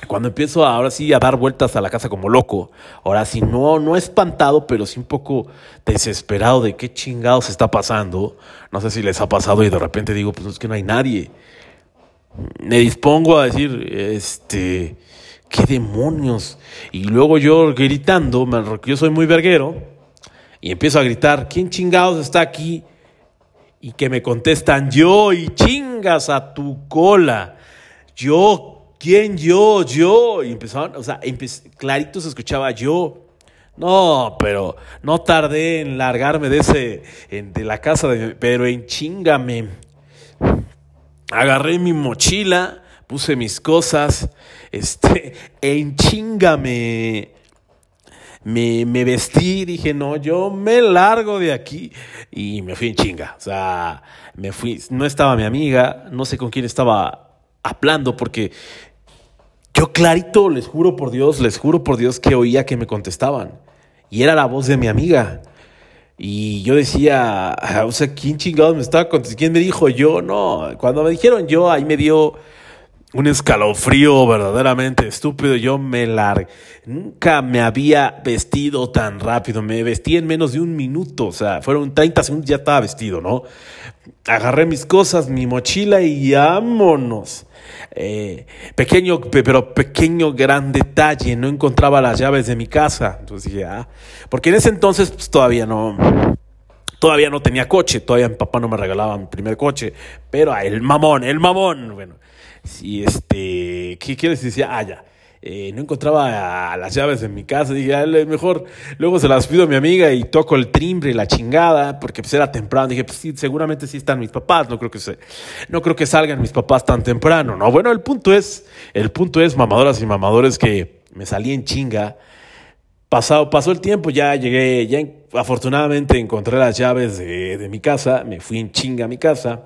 cuando empiezo ahora sí a dar vueltas a la casa como loco, ahora sí no, no espantado, pero sí un poco desesperado de qué chingados está pasando. No sé si les ha pasado y de repente digo, pues es que no hay nadie. Me dispongo a decir, este, qué demonios. Y luego yo gritando, yo soy muy verguero, y empiezo a gritar, ¿quién chingados está aquí? Y que me contestan, yo, y chingas a tu cola. Yo ¿Quién yo? Yo. Y empezaron, o sea, clarito se escuchaba yo. No, pero no tardé en largarme de ese, de la casa, de, pero en chingame. Agarré mi mochila, puse mis cosas, este, en chingame. Me, me vestí, dije, no, yo me largo de aquí y me fui en chinga. O sea, me fui, no estaba mi amiga, no sé con quién estaba hablando porque yo clarito, les juro por Dios, les juro por Dios que oía que me contestaban. Y era la voz de mi amiga. Y yo decía, ah, o sea, ¿quién chingados me estaba contestando? ¿Quién me dijo yo? No, cuando me dijeron yo, ahí me dio un escalofrío verdaderamente estúpido. Yo me largué. Nunca me había vestido tan rápido. Me vestí en menos de un minuto. O sea, fueron 30 segundos, ya estaba vestido, ¿no? Agarré mis cosas, mi mochila y vámonos. Eh, pequeño, pero pequeño gran detalle, no encontraba las llaves de mi casa. Entonces dije, ah, porque en ese entonces pues, todavía no, todavía no tenía coche, todavía mi papá no me regalaba mi primer coche, pero el mamón, el mamón, bueno, si este, ¿qué quieres decir? Ah, ya. Eh, no encontraba las llaves en mi casa. Dije, ah, mejor luego se las pido a mi amiga y toco el timbre y la chingada, porque pues era temprano. Dije, pues sí, seguramente sí están mis papás. No creo que no creo que salgan mis papás tan temprano. No, bueno, el punto es, el punto es, mamadoras y mamadores, que me salí en chinga. Pasado, pasó el tiempo, ya llegué, ya afortunadamente encontré las llaves de, de mi casa, me fui en chinga a mi casa.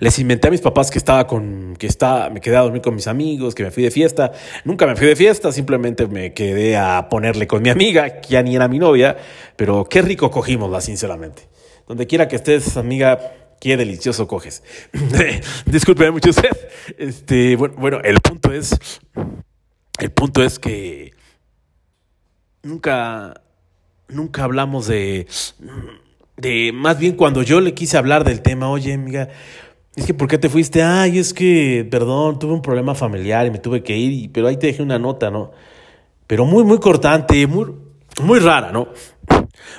Les inventé a mis papás que estaba con, que está, me quedé a dormir con mis amigos, que me fui de fiesta. Nunca me fui de fiesta, simplemente me quedé a ponerle con mi amiga, que ya ni era mi novia, pero qué rico cogimos, la sinceramente. Donde quiera que estés, amiga, qué delicioso coges. Disculpe mucho usted. Este, bueno, bueno, el punto es, el punto es que nunca, nunca hablamos de de más bien cuando yo le quise hablar del tema, oye, amiga, es que ¿por qué te fuiste? Ay, es que, perdón, tuve un problema familiar y me tuve que ir, pero ahí te dejé una nota, ¿no? Pero muy, muy cortante, muy, muy rara, ¿no?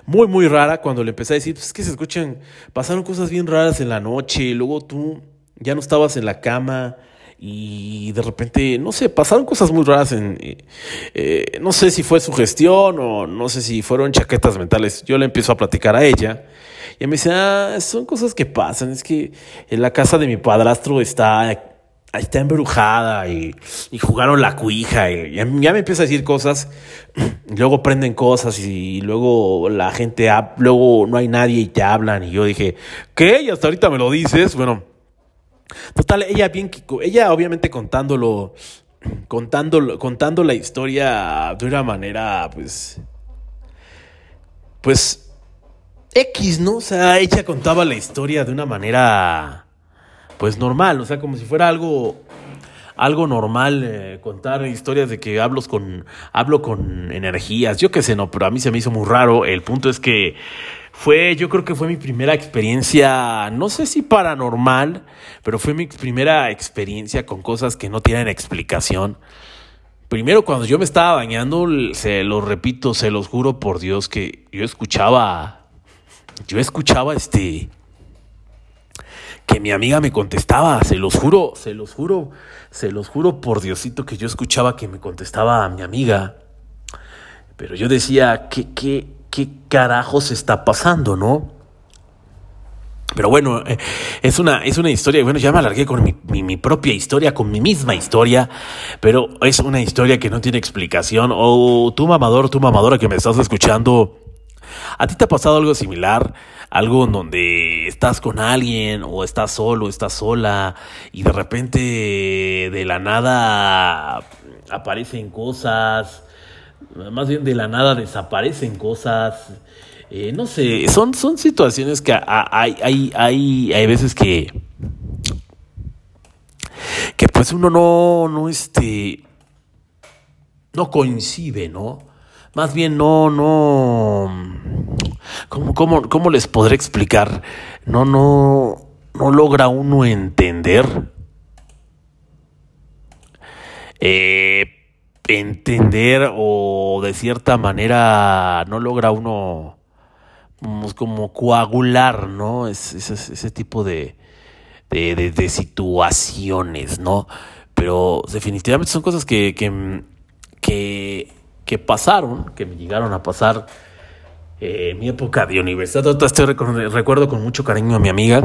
Muy, muy rara cuando le empecé a decir, pues es que se escuchan, pasaron cosas bien raras en la noche, y luego tú ya no estabas en la cama, y de repente, no sé, pasaron cosas muy raras en, eh, eh, no sé si fue su gestión o no sé si fueron chaquetas mentales. Yo le empiezo a platicar a ella y me dice, ah, son cosas que pasan, es que en la casa de mi padrastro está, está embrujada y, y jugaron la cuija y, ya me empieza a decir cosas, luego prenden cosas y, luego la gente, luego no hay nadie y te hablan y yo dije, ¿qué? Y hasta ahorita me lo dices, bueno Total, ella bien, ella obviamente contándolo, contándolo, contando la historia de una manera, pues, pues, X, ¿no? O sea, ella contaba la historia de una manera, pues, normal, o sea, como si fuera algo, algo normal eh, contar historias de que hablo con, hablo con energías, yo qué sé, no, pero a mí se me hizo muy raro. El punto es que fue, yo creo que fue mi primera experiencia, no sé si paranormal, pero fue mi primera experiencia con cosas que no tienen explicación. Primero, cuando yo me estaba bañando, se lo repito, se los juro por Dios que yo escuchaba, yo escuchaba este, que mi amiga me contestaba, se los juro, se los juro, se los juro por Diosito que yo escuchaba que me contestaba a mi amiga. Pero yo decía, ¿qué, qué, qué carajos está pasando, no? Pero bueno, eh, es una, es una historia, bueno, ya me alargué con mi, mi, propia historia, con mi misma historia, pero es una historia que no tiene explicación. O tú mamador, tú mamadora que me estás escuchando, ¿a ti te ha pasado algo similar? Algo en donde estás con alguien o estás solo, estás sola y de repente de la nada aparecen cosas más bien de la nada desaparecen cosas. Eh, no sé, son, son situaciones que hay, hay, hay, hay veces que, que pues uno no, no, este, no coincide, ¿no? Más bien no, no, ¿cómo, cómo, cómo les podré explicar? No, no, no logra uno entender. Eh, entender o de cierta manera no logra uno como coagular, ¿no? Es, ese tipo de, de, situaciones, ¿no? Pero definitivamente son cosas que, que, que, pasaron, que me llegaron a pasar en mi época de universidad. Estoy recuerdo con mucho cariño a mi amiga.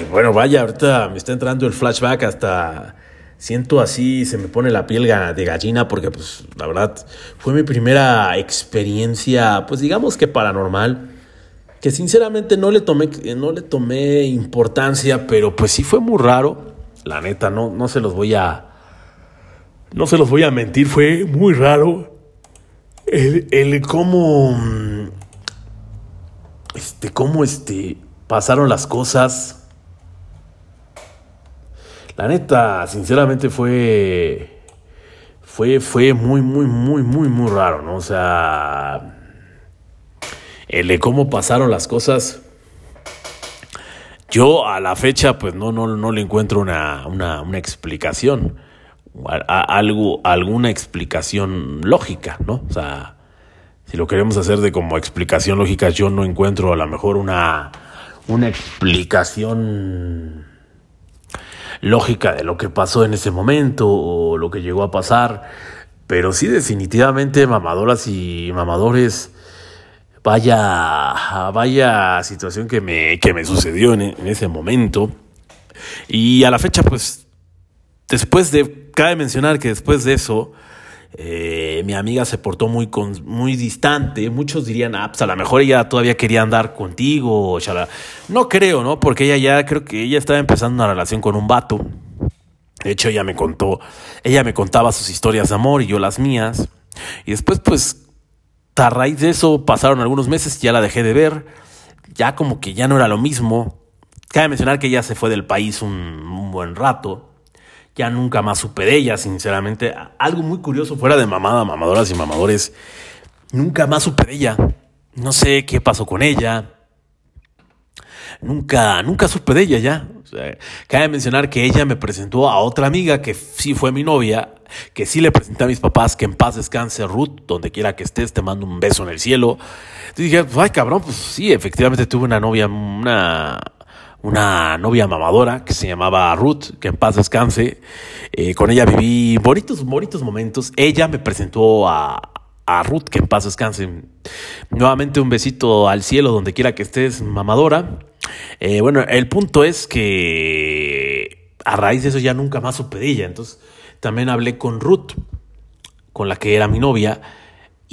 Y bueno, vaya, ahorita me está entrando el flashback hasta siento así, se me pone la piel de gallina porque pues la verdad fue mi primera experiencia, pues digamos que paranormal, que sinceramente no le tomé, no le tomé importancia, pero pues sí fue muy raro, la neta, no, no se los voy a, no se los voy a mentir, fue muy raro el, el cómo, este, cómo este, pasaron las cosas la neta, sinceramente fue. Fue, fue muy, muy, muy, muy, muy raro, ¿no? O sea. El de cómo pasaron las cosas. Yo a la fecha, pues no, no, no le encuentro una, una, una explicación. algo, alguna explicación lógica, ¿no? O sea, si lo queremos hacer de como explicación lógica, yo no encuentro a lo mejor una, una explicación lógica de lo que pasó en ese momento o lo que llegó a pasar. Pero sí, definitivamente, mamadoras y mamadores, vaya, vaya situación que me, que me sucedió en, ese momento. Y a la fecha, pues, después de, cabe mencionar que después de eso, eh, mi amiga se portó muy, muy distante. Muchos dirían, ah, pues a lo mejor ella todavía quería andar contigo. No creo, ¿no? Porque ella ya, creo que ella estaba empezando una relación con un vato. De hecho, ella me contó, ella me contaba sus historias de amor y yo las mías. Y después, pues, a raíz de eso pasaron algunos meses, ya la dejé de ver. Ya como que ya no era lo mismo. Cabe mencionar que ella se fue del país un buen rato. Ya nunca más supe de ella, sinceramente. Algo muy curioso fuera de mamada, mamadoras y mamadores. Nunca más supe de ella. No sé qué pasó con ella. Nunca, nunca supe de ella ya. cabe mencionar que ella me presentó a otra amiga que sí fue mi novia, que sí le presenté a mis papás, que en paz descanse Ruth, donde quiera que estés, te mando un beso en el cielo. Y dije, ay cabrón, pues sí, efectivamente tuve una novia, una, una novia mamadora que se llamaba Ruth, que en paz descanse. Eh, con ella viví bonitos, bonitos momentos. Ella me presentó a, a Ruth, que en paz descanse. Nuevamente un besito al cielo donde quiera que estés, mamadora. Eh, bueno, el punto es que a raíz de eso ya nunca más supe de ella. Entonces también hablé con Ruth, con la que era mi novia.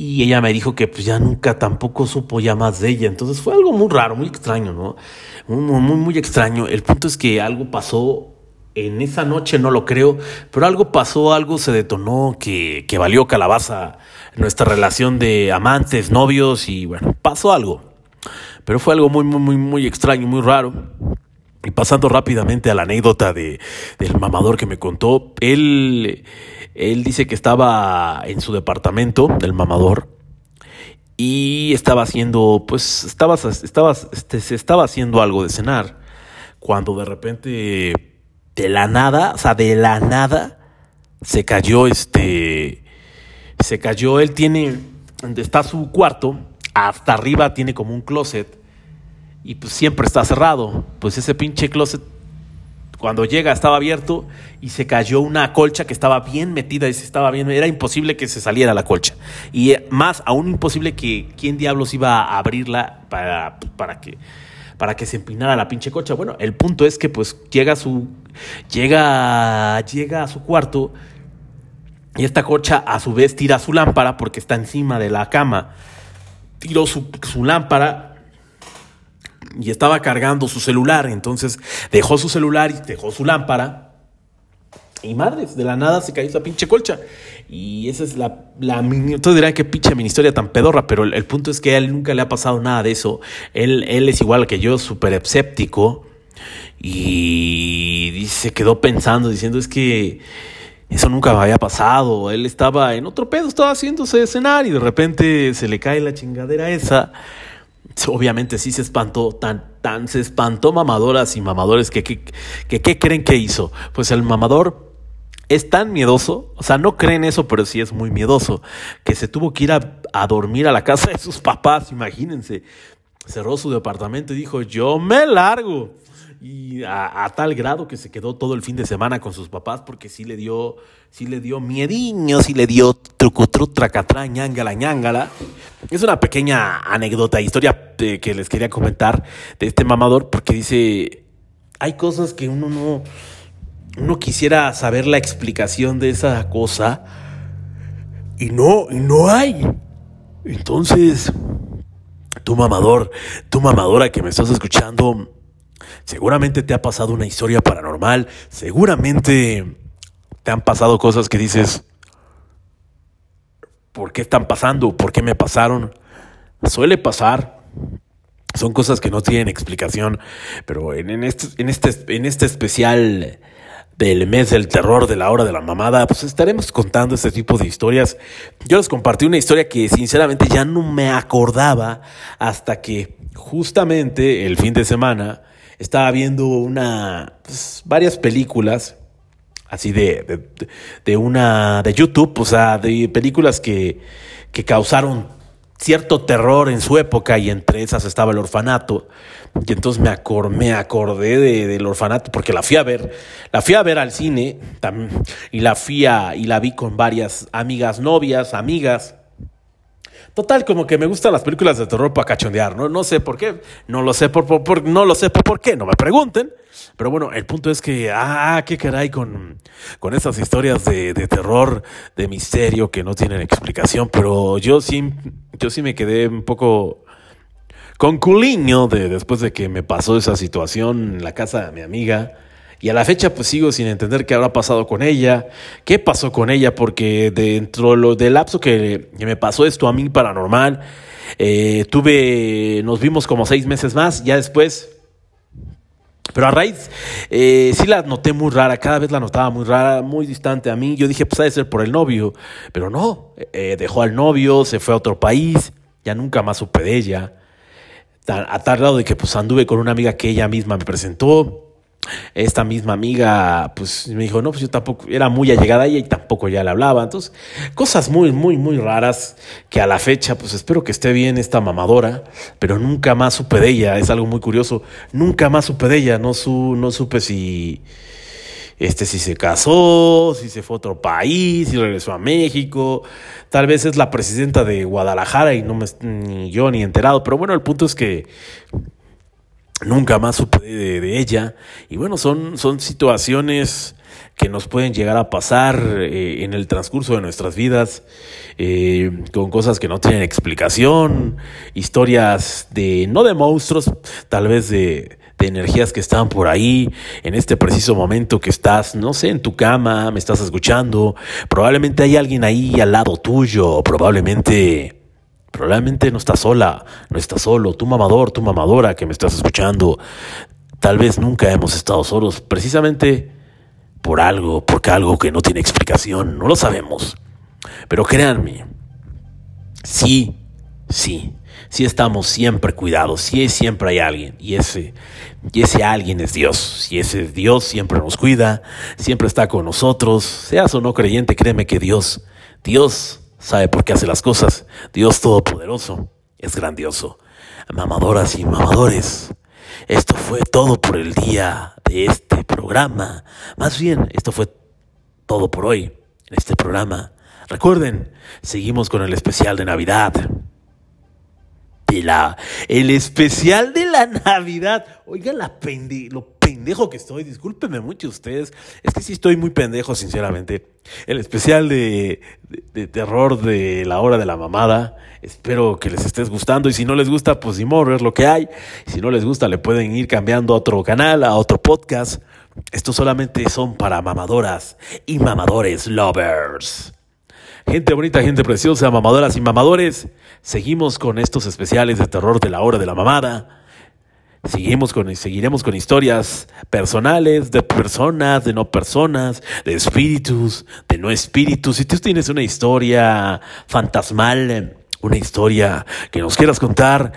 Y ella me dijo que pues ya nunca tampoco supo ya más de ella. Entonces fue algo muy raro, muy extraño, ¿no? Muy, muy, muy extraño. El punto es que algo pasó en esa noche, no lo creo, pero algo pasó, algo se detonó que, que valió calabaza nuestra relación de amantes, novios y bueno, pasó algo. Pero fue algo muy, muy, muy, muy extraño, muy raro. Y pasando rápidamente a la anécdota de, del mamador que me contó, él él dice que estaba en su departamento del mamador y estaba haciendo, pues, estaba, estaba, este, se estaba haciendo algo de cenar. Cuando de repente, de la nada, o sea, de la nada, se cayó este, se cayó, él tiene, está su cuarto, hasta arriba tiene como un closet y pues siempre está cerrado. Pues ese pinche closet cuando llega estaba abierto y se cayó una colcha que estaba bien metida y se estaba bien, era imposible que se saliera la colcha. Y más aún imposible que quién diablos iba a abrirla para, para que para que se empinara la pinche colcha. Bueno, el punto es que pues llega a su llega llega a su cuarto y esta colcha a su vez tira su lámpara porque está encima de la cama. Tiró su, su lámpara y estaba cargando su celular. Entonces dejó su celular y dejó su lámpara. Y madres, de la nada se cayó esa pinche colcha. Y esa es la, la. Todos dirán que pinche mini historia tan pedorra, pero el, punto es que a él nunca le ha pasado nada de eso. Él, él es igual que yo, súper escéptico. y se quedó pensando, diciendo es que eso nunca había pasado. Él estaba en otro pedo, estaba haciéndose cenar y de repente se le cae la chingadera esa. Obviamente sí se espantó, tan, tan se espantó mamadoras y mamadores que, que, que ¿qué creen que hizo? Pues el mamador es tan miedoso, o sea, no creen eso, pero sí es muy miedoso, que se tuvo que ir a, a dormir a la casa de sus papás, imagínense. Cerró su departamento y dijo, yo me largo y a, tal grado que se quedó todo el fin de semana con sus papás porque sí le dio, sí le dio miediño, sí le dio trucutru, tracatrá, ñangala, ñangala. Es una pequeña anécdota, historia que les quería comentar de este mamador porque dice, hay cosas que uno no, uno quisiera saber la explicación de esa cosa y no, y no hay. Entonces, tu mamador, tu mamadora que me estás escuchando, Seguramente te ha pasado una historia paranormal, seguramente te han pasado cosas que dices, ¿por qué están pasando? ¿Por qué me pasaron? Suele pasar. Son cosas que no tienen explicación, pero en, este, en, este, en este especial del mes del terror de la hora de la mamada, pues estaremos contando este tipo de historias. Yo les compartí una historia que sinceramente ya no me acordaba hasta que justamente el fin de semana estaba viendo una, pues, varias películas así de, de, una, de YouTube, o sea, de películas que, que causaron cierto terror en su época y entre esas estaba el orfanato. Y entonces me, me acordé de, del orfanato porque la fui a ver, la fui a ver al cine y la fui a, y la vi con varias amigas, novias, amigas. Total, como que me gustan las películas de terror para cachondear, ¿no? No sé por qué, no lo sé por, por, no lo sé por, qué, no me pregunten. Pero bueno, el punto es que, ah, qué caray con, con esas historias de, de terror, de misterio que no tienen explicación. Pero yo sí, yo sí me quedé un poco con culiño de, después de que me pasó esa situación en la casa de mi amiga. Y a la fecha pues sigo sin entender qué habrá pasado con ella, qué pasó con ella, porque dentro lo, del lapso que, me pasó esto a mí paranormal, eh, tuve, nos vimos como seis meses más, ya después... Pero a raíz, eh, sí la noté muy rara, cada vez la notaba muy rara, muy distante a mí. Yo dije, pues ha de ser por el novio, pero no, eh, dejó al novio, se fue a otro país, ya nunca más supe de ella. A tal grado de que pues anduve con una amiga que ella misma me presentó esta misma amiga, pues me dijo, no, pues yo tampoco, era muy allegada a ella y tampoco ya le hablaba. Entonces, cosas muy, muy, muy raras que a la fecha, pues espero que esté bien esta mamadora, pero nunca más supe de ella, es algo muy curioso, nunca más supe de ella, no, su, no supe si, este, si se casó, si se fue a otro país, si regresó a México, tal vez es la presidenta de Guadalajara y no me, ni yo ni enterado, pero bueno, el punto es que Nunca más supe de, ella. Y bueno, son, son situaciones que nos pueden llegar a pasar eh, en el transcurso de nuestras vidas, eh, con cosas que no tienen explicación, historias de, no de monstruos, tal vez de, de energías que están por ahí, en este preciso momento que estás, no sé, en tu cama, me estás escuchando, probablemente hay alguien ahí al lado tuyo, probablemente Probablemente no estás sola, no estás solo, tu mamador, tu mamadora que me estás escuchando. Tal vez nunca hemos estado solos, precisamente por algo, porque algo que no tiene explicación, no lo sabemos. Pero créanme, sí, sí, sí estamos siempre cuidados, sí siempre hay alguien, y ese, y ese alguien es Dios, y ese Dios siempre nos cuida, siempre está con nosotros, seas o no creyente, créeme que Dios, Dios sabe por qué hace las cosas. Dios Todopoderoso es grandioso. Mamadoras y mamadores, esto fue todo por el día de este programa. Más bien, esto fue todo por hoy en este programa. Recuerden, seguimos con el especial de Navidad. De la, el especial de la Navidad. Oigan la pende, pendejo que estoy, discúlpenme mucho ustedes, es que sí estoy muy pendejo, sinceramente. El especial de, terror de la hora de la mamada, espero que les estés gustando y si no les gusta, pues ni modo, es lo que hay. Si no les gusta, le pueden ir cambiando a otro canal, a otro podcast. Estos solamente son para mamadoras y mamadores lovers. Gente bonita, gente preciosa, mamadoras y mamadores, seguimos con estos especiales de terror de la hora de la mamada. Seguimos con, seguiremos con historias personales, de personas, de no personas, de espíritus, de no espíritus. Si tú tienes una historia fantasmal, una historia que nos quieras contar,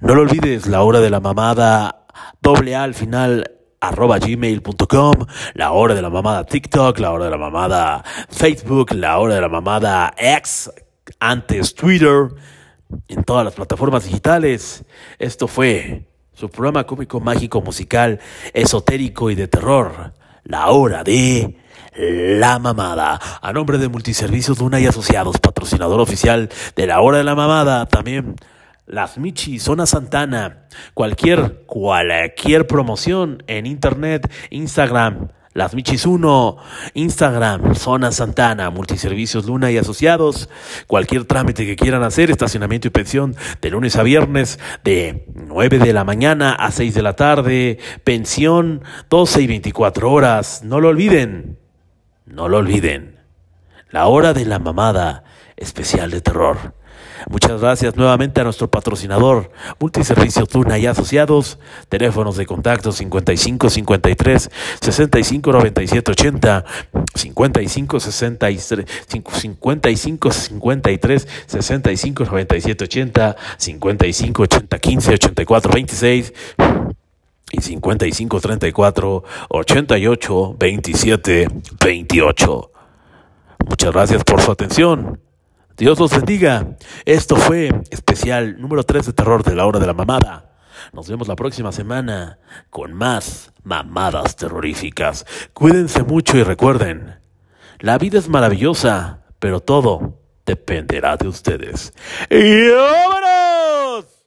no lo olvides, la hora de la mamada, doble A al final, arroba gmail.com, la hora de la mamada TikTok, la hora de la mamada Facebook, la hora de la mamada X, antes Twitter, en todas las plataformas digitales. Esto fue su programa cómico, mágico, musical, esotérico y de terror, la hora de la mamada. A nombre de Multiservicios Luna y Asociados, patrocinador oficial de la hora de la mamada, también las Michi, Zona Santana, cualquier, cualquier promoción en internet, Instagram, Las Michis 1, Instagram, Zona Santana, Multiservicios Luna y Asociados, cualquier trámite que quieran hacer, estacionamiento y pensión de lunes a viernes de 9 de la mañana a 6 de la tarde, pensión 12 y 24 horas, no lo olviden, no lo olviden. La hora de la mamada especial de terror. Muchas gracias nuevamente a nuestro patrocinador, Multiservicios Tuna y Asociados, teléfonos de contacto 55 53 65 97 80, 55 63 55 53 65 97 80, 55 80 15 84 26 y 55 34 88 27 28. Muchas gracias por su atención. Dios los bendiga. Esto fue especial número 3 de terror de la hora de la mamada. Nos vemos la próxima semana con más mamadas terroríficas. Cuídense mucho y recuerden, la vida es maravillosa, pero todo dependerá de ustedes. ¡Y vámonos!